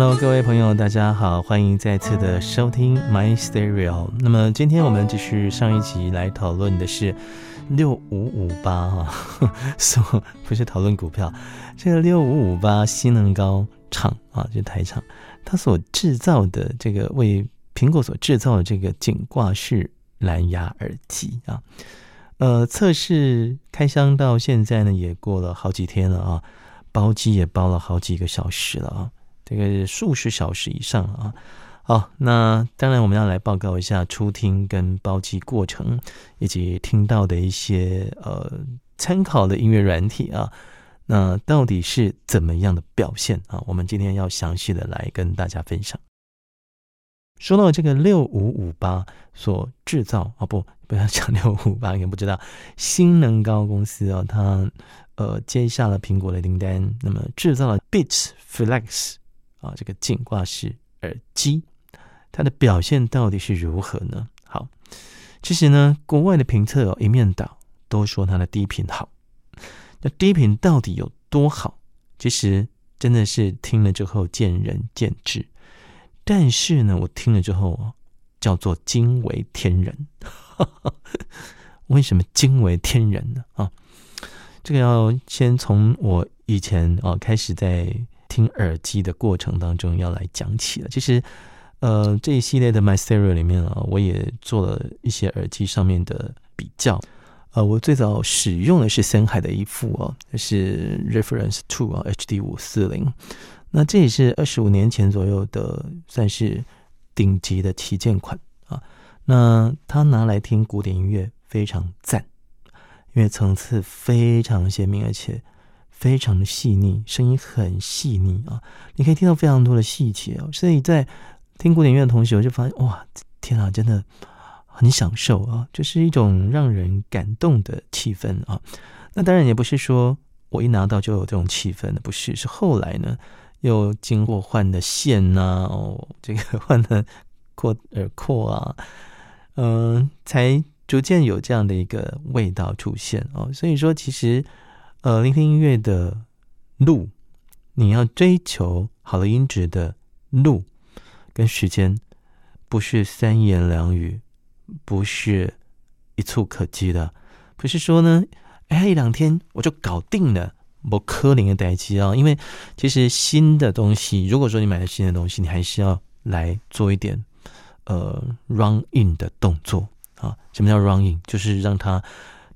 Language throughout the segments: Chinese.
Hello，各位朋友，大家好，欢迎再次的收听 My Stereo。那么今天我们继续上一集来讨论的是六五五八哈，说不是讨论股票，这个六五五八新能高厂啊，就台厂，它所制造的这个为苹果所制造的这个颈挂式蓝牙耳机啊，呃，测试开箱到现在呢，也过了好几天了啊，包机也包了好几个小时了啊。这个数十小时以上啊，好，那当然我们要来报告一下初听跟包机过程，以及听到的一些呃参考的音乐软体啊，那到底是怎么样的表现啊？我们今天要详细的来跟大家分享。说到这个六五五八所制造啊，不，不要讲六五五八，应该不知道新能高公司啊，它呃接下了苹果的订单，那么制造了 Beats Flex。啊，这个颈挂式耳机，它的表现到底是如何呢？好，其实呢，国外的评测哦，一面倒都说它的低频好。那低频到底有多好？其实真的是听了之后见仁见智。但是呢，我听了之后叫做惊为天人。为什么惊为天人呢？啊，这个要先从我以前啊开始在。听耳机的过程当中要来讲起了，其实，呃，这一系列的 My Stereo 里面啊，我也做了一些耳机上面的比较。呃，我最早使用的是森海的一副哦，是 Reference Two 啊，HD 五四零。那这也是二十五年前左右的，算是顶级的旗舰款啊。那它拿来听古典音乐非常赞，因为层次非常鲜明，而且。非常的细腻，声音很细腻啊！你可以听到非常多的细节哦。所以在听古典乐的同时，我就发现哇，天啊，真的很享受啊！就是一种让人感动的气氛啊。那当然也不是说我一拿到就有这种气氛的，不是，是后来呢又经过换的线呐，哦，这个换的扩耳廓啊，嗯，才逐渐有这样的一个味道出现哦。所以说，其实。呃，聆听音乐的路，你要追求好的音质的路跟时间，不是三言两语，不是一蹴可及的，不是说呢，哎，一两天我就搞定了。我科林的代机啊，因为其实新的东西，如果说你买了新的东西，你还是要来做一点呃 run in 的动作啊。什么叫 run in？就是让它。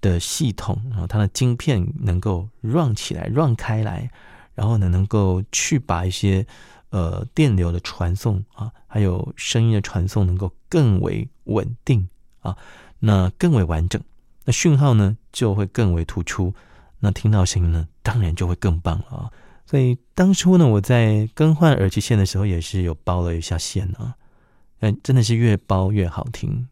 的系统啊，它的晶片能够 run 起来，run 开来，然后呢，能够去把一些呃电流的传送啊，还有声音的传送能够更为稳定啊，那更为完整，那讯号呢就会更为突出，那听到声音呢当然就会更棒了啊。所以当初呢，我在更换耳机线的时候也是有包了一下线啊，嗯，真的是越包越好听。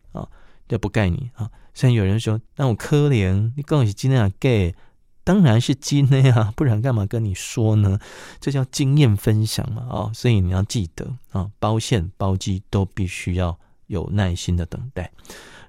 这不盖你啊。虽然有人说，那我可怜你，跟我是今天啊 gay，当然是金的呀，不然干嘛跟你说呢？这叫经验分享嘛，哦，所以你要记得啊，包线包机都必须要有耐心的等待。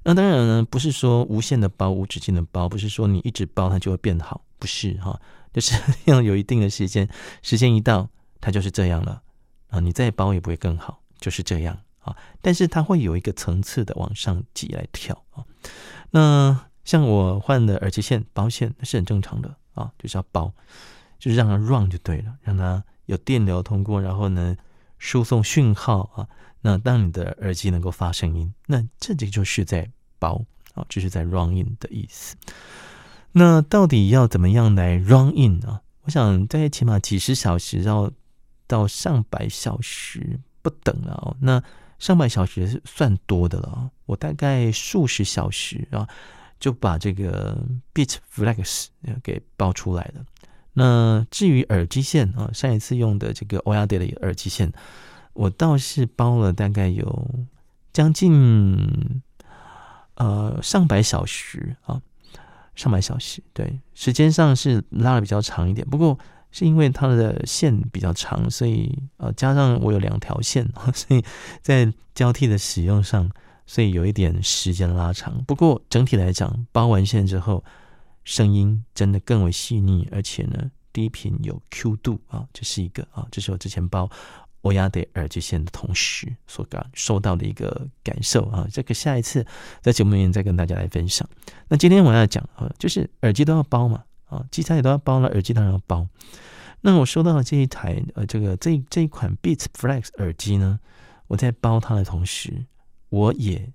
那当然呢，不是说无限的包、无止境的包，不是说你一直包它就会变好，不是哈，就是要有一定的时间，时间一到，它就是这样了啊，你再包也不会更好，就是这样啊。但是它会有一个层次的往上挤来跳啊。那像我换的耳机线包线，那是很正常的啊，就是要包，就是让它 run 就对了，让它有电流通过，然后呢输送讯号啊，那当你的耳机能够发声音，那这就就是在包啊，就是在 run in 的意思。那到底要怎么样来 run in 啊？我想在起码几十小时，要到上百小时不等了。那上百小时算多的了，我大概数十小时啊，就把这个 Beat Flex 给包出来了。那至于耳机线啊，上一次用的这个欧亚德的耳机线，我倒是包了大概有将近呃上百小时啊，上百小时，对，时间上是拉的比较长一点，不过。是因为它的线比较长，所以呃加上我有两条线，所以在交替的使用上，所以有一点时间拉长。不过整体来讲，包完线之后，声音真的更为细腻，而且呢低频有 Q 度啊，这是一个啊，这是我之前包欧亚的耳机线的同时所感受到的一个感受啊，这个下一次在节目里面再跟大家来分享。那今天我要讲啊，就是耳机都要包嘛啊，机材也都要包了，耳机当然要包。那我收到了这一台呃，这个这这一款 Beats Flex 耳机呢，我在包它的同时，我也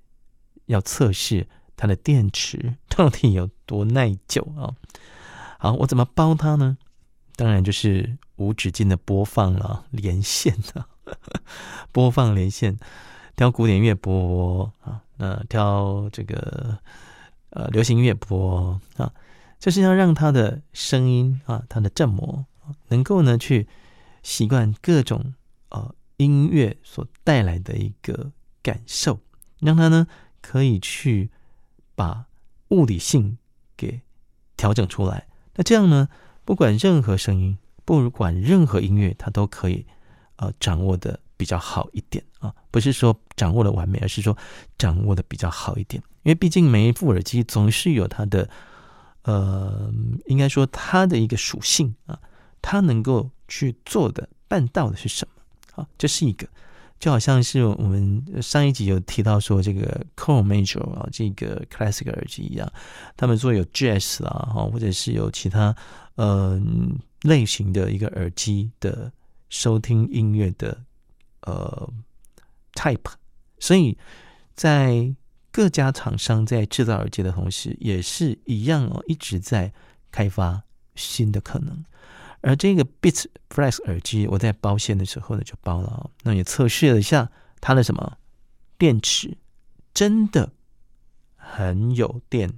要测试它的电池到底有多耐久啊。好，我怎么包它呢？当然就是无止境的播放了，连线的 播放连线，挑古典乐播啊，那挑这个呃流行乐播啊，就是要让他的声音啊，他的振膜能够呢去习惯各种呃音乐所带来的一个感受，让他呢可以去把物理性给调整出来。那这样呢？不管任何声音，不管任何音乐，他都可以，呃，掌握的比较好一点啊。不是说掌握的完美，而是说掌握的比较好一点。因为毕竟每一副耳机总是有它的，呃，应该说它的一个属性啊，它能够去做的、办到的是什么啊？这是一个，就好像是我们上一集有提到说这个 Core Major 啊，这个 Classic 耳机一样，他们说有 Jazz 啊，哈，或者是有其他。呃，类型的一个耳机的收听音乐的呃 type，所以在各家厂商在制造耳机的同时，也是一样哦，一直在开发新的可能。而这个 Beats Flex 耳机，我在包线的时候呢就包了哦，那也测试了一下它的什么电池，真的很有电。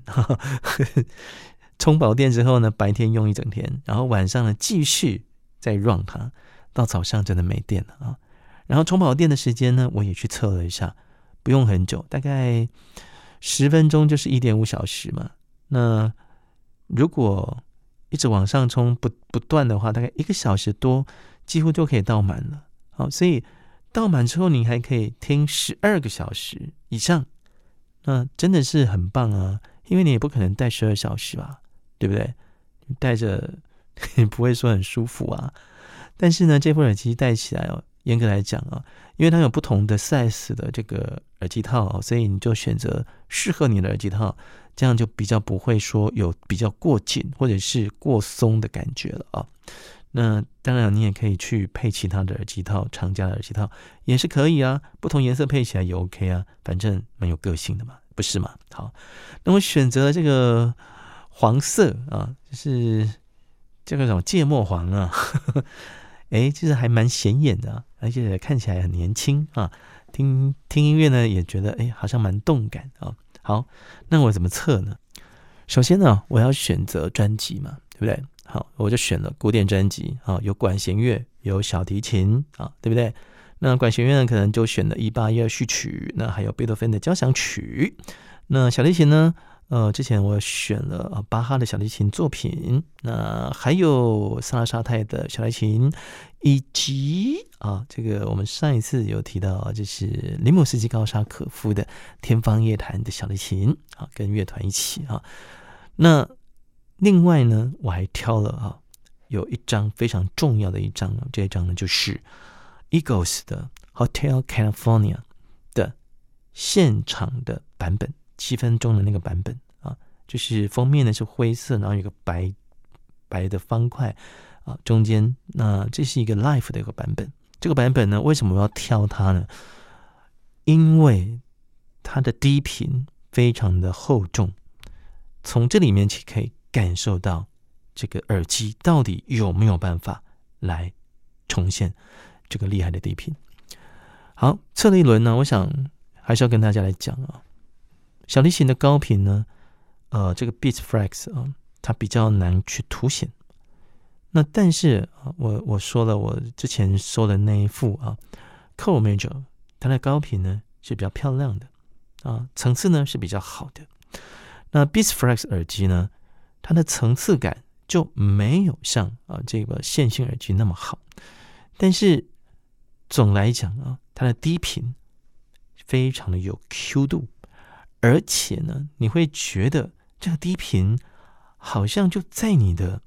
充饱电之后呢，白天用一整天，然后晚上呢继续再 run 它，到早上真的没电了啊。然后充饱电的时间呢，我也去测了一下，不用很久，大概十分钟就是一点五小时嘛。那如果一直往上充不不断的话，大概一个小时多，几乎就可以倒满了。好，所以倒满之后，你还可以听十二个小时以上，那真的是很棒啊！因为你也不可能戴十二小时吧。对不对？戴着也 不会说很舒服啊。但是呢，这副耳机戴起来哦，严格来讲啊，因为它有不同的 size 的这个耳机套，所以你就选择适合你的耳机套，这样就比较不会说有比较过紧或者是过松的感觉了啊。那当然，你也可以去配其他的耳机套，厂家的耳机套也是可以啊，不同颜色配起来也 OK 啊，反正蛮有个性的嘛，不是吗？好，那我选择这个。黄色啊，就是这个什么芥末黄啊，哎，其实还蛮显眼的，而且看起来很年轻啊。听听音乐呢，也觉得哎，好像蛮动感啊。好，那我怎么测呢？首先呢，我要选择专辑嘛，对不对？好，我就选了古典专辑啊，有管弦乐，有小提琴啊，对不对？那管弦乐呢，可能就选了一八一二序曲，那还有贝多芬的交响曲。那小提琴呢？呃，之前我选了啊巴哈的小提琴作品，那还有萨拉沙泰的小提琴，以及啊，这个我们上一次有提到，就是林姆斯基高沙可夫的天方夜谭的小提琴啊，跟乐团一起啊。那另外呢，我还挑了啊，有一张非常重要的一张，这一张呢就是 Eagles 的 Hotel California 的现场的版本。七分钟的那个版本啊，就是封面呢是灰色，然后有个白白的方块啊，中间那这是一个 Life 的一个版本。这个版本呢，为什么我要挑它呢？因为它的低频非常的厚重，从这里面去可以感受到这个耳机到底有没有办法来重现这个厉害的低频。好，测了一轮呢，我想还是要跟大家来讲啊。小提琴的高频呢，呃，这个 Beats Flex 啊，它比较难去凸显。那但是啊，我我说了，我之前说的那一副啊，Core Major，它的高频呢是比较漂亮的啊，层次呢是比较好的。那 Beats Flex 耳机呢，它的层次感就没有像啊这个线性耳机那么好。但是总来讲啊，它的低频非常的有 Q 度。而且呢，你会觉得这个低频好像就在你的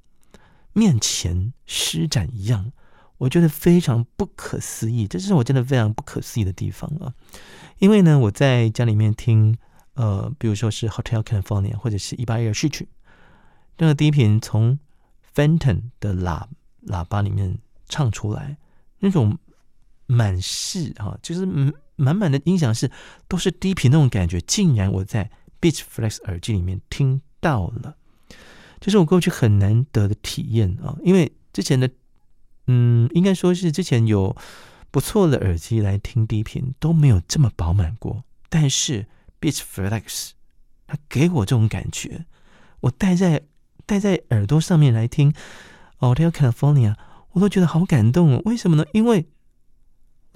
面前施展一样，我觉得非常不可思议，这是我真的非常不可思议的地方啊！因为呢，我在家里面听，呃，比如说是 Hotel California 或者是一八一二序曲，那个低频从 Fenton 的喇喇叭里面唱出来，那种满是啊，就是嗯满满的音响是都是低频那种感觉，竟然我在 Beats Flex 耳机里面听到了，这是我过去很难得的体验啊！因为之前的。嗯，应该说是之前有不错的耳机来听低频都没有这么饱满过，但是 Beats Flex 它给我这种感觉，我戴在戴在耳朵上面来听 Hotel California，我都觉得好感动哦。为什么呢？因为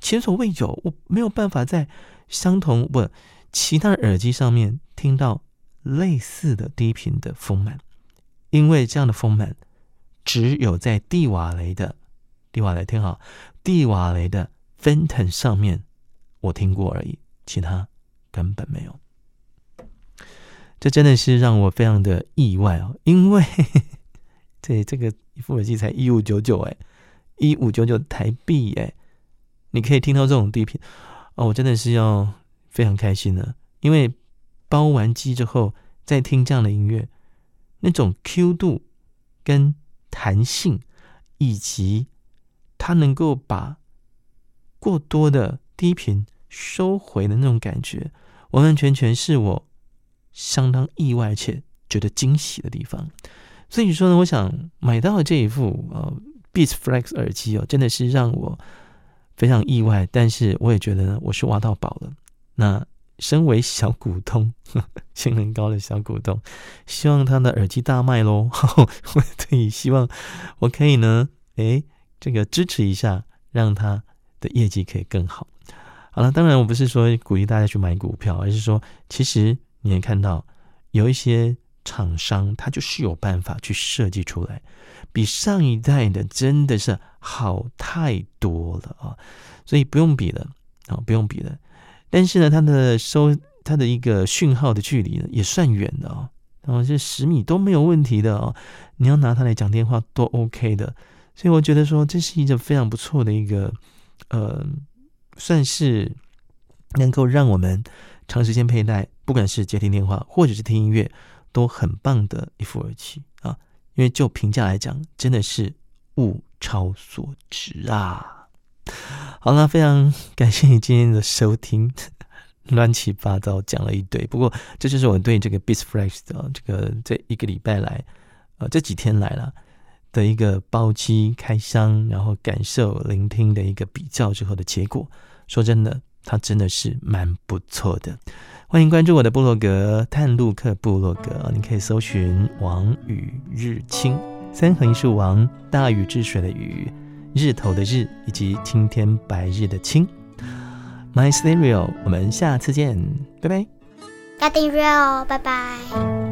前所未有，我没有办法在相同不其他耳机上面听到类似的低频的丰满，因为这样的丰满只有在蒂瓦雷的。蒂瓦雷听好，蒂瓦雷的 Fenton 上面我听过而已，其他根本没有。这真的是让我非常的意外哦，因为 这这个一副耳机才一五九九哎，一五九九台币哎，你可以听到这种低频哦，我真的是要非常开心的，因为包完机之后再听这样的音乐，那种 Q 度跟弹性以及它能够把过多的低频收回的那种感觉，完完全全是我相当意外且觉得惊喜的地方。所以说呢，我想买到这一副呃 Beats Flex 耳机哦，真的是让我非常意外。但是我也觉得呢，我是挖到宝了。那身为小股东，性能高的小股东，希望他的耳机大卖喽。我可以希望我可以呢，诶。这个支持一下，让他的业绩可以更好。好了，当然我不是说鼓励大家去买股票，而是说，其实你也看到有一些厂商，他就是有办法去设计出来，比上一代的真的是好太多了啊！所以不用比了啊，不用比了。但是呢，它的收它的一个讯号的距离呢，也算远的哦，然后这十米都没有问题的哦。你要拿它来讲电话都 OK 的。所以我觉得说，这是一个非常不错的一个，呃，算是能够让我们长时间佩戴，不管是接听电话或者是听音乐，都很棒的一副耳机啊。因为就评价来讲，真的是物超所值啊。好了，非常感谢你今天的收听，乱七八糟讲了一堆，不过这就是我对这个 Beats Flex 的这个这一个礼拜来，呃，这几天来了。的一个包机开箱，然后感受聆听的一个比较之后的结果，说真的，它真的是蛮不错的。欢迎关注我的部落格“探路客部落格”，你可以搜寻“王雨日清”，三横一竖王，大禹治水的禹，日头的日，以及青天白日的青。My Stereo，我们下次见，拜拜。加订阅哦，拜拜。